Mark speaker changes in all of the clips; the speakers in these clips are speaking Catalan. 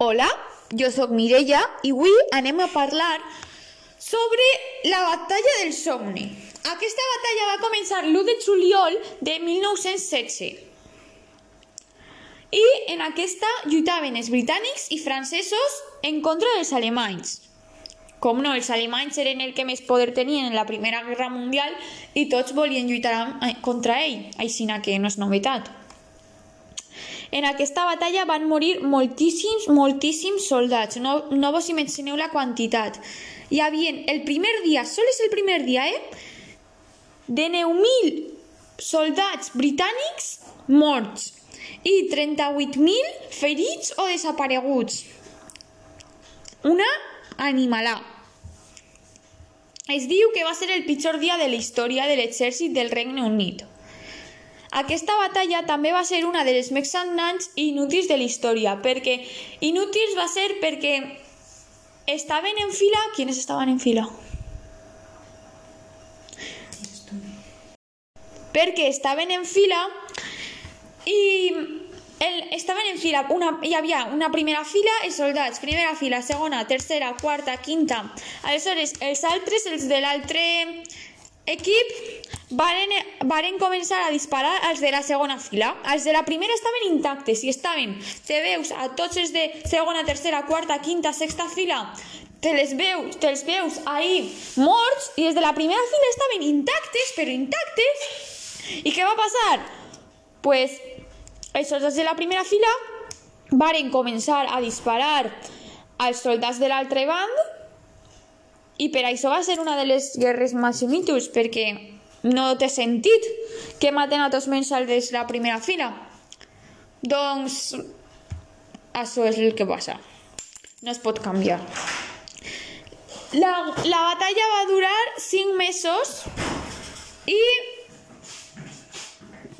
Speaker 1: Hola, jo sóc Mireia i avui anem a parlar sobre la batalla del Somni. Aquesta batalla va començar l'1 de juliol de 1916. I en aquesta lluitaven els britànics i francesos en contra dels alemanys. Com no, els alemanys eren el que més poder tenien en la Primera Guerra Mundial i tots volien lluitar contra ell, així que no és novetat. En aquesta batalla van morir moltíssims, moltíssims soldats. No, no vos imagineu la quantitat. Hi havia el primer dia, sols el primer dia, eh? De 9.000 soldats britànics morts i 38.000 ferits o desapareguts. Una animalà. Es diu que va ser el pitjor dia de la història de l'exèrcit del Regne Unit. Aquesta batalla també va ser una de les més sagnants i inútils de la història, perquè inútils va ser perquè estaven en fila... Quines estaven en fila? Perquè estaven en fila i el, estaven en fila, una, hi havia una primera fila, els soldats, primera fila, segona, tercera, quarta, quinta. Aleshores, els altres, els de l'altre equip, varen, varen començar a disparar als de la segona fila. Els de la primera estaven intactes i estaven, te veus a tots els de segona, tercera, quarta, quinta, sexta fila, te les veus, te els veus ahí morts i els de la primera fila estaven intactes, però intactes. I què va passar? Pues els soldats de la primera fila varen començar a disparar als soldats de l'altre band i per això va ser una de les guerres inútils, perquè no té sentit que maten a tots menys als de la primera fila. Doncs això és el que passa. No es pot canviar. La, la batalla va durar 5 mesos i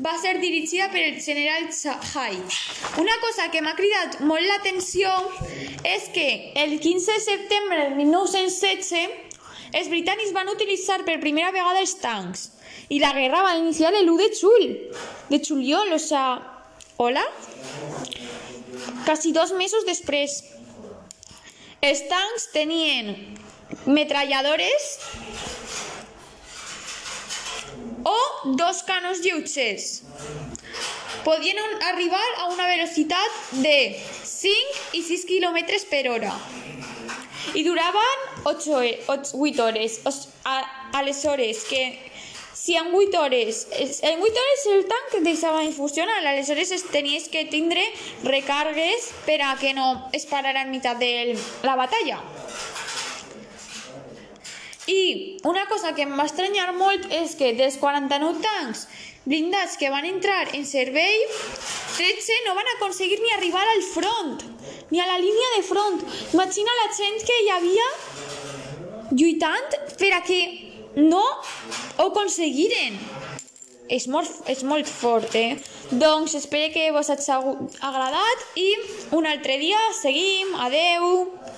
Speaker 1: va ser dirigida per el general Hyde. Una cosa que m'ha cridat molt l'atenció és que el 15 de setembre de 1916 els britànics van utilitzar per primera vegada els tancs i la guerra va iniciar el 1 de juny, de juliol, o sea, hola? Quasi dos mesos després. Els tancs tenien metralladores o dos canons lleugers. Podien arribar a una velocitat de 5 i 6 km per hora i duraven 8, 8, 8 hores. Aleshores, que si en 8 hores, en 8 hores el tanc deixava de funcionar, aleshores que tindre recargues per a que no es en meitat de la batalla. I una cosa que em va estranyar molt és que dels 49 tancs blindats que van entrar en servei, 13 no van aconseguir ni arribar al front, ni a la línia de front. Imagina la gent que hi havia lluitant per a que no ho aconseguiren. És molt, és molt fort, eh? Doncs espero que vos hagi agradat i un altre dia seguim. Adeu!